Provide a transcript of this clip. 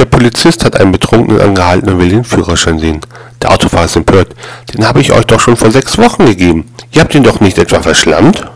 Der Polizist hat einen Betrunkenen angehalten und will den Führerschein sehen. Der Autofahrer ist empört. Den habe ich euch doch schon vor sechs Wochen gegeben. Ihr habt ihn doch nicht etwa verschlammt?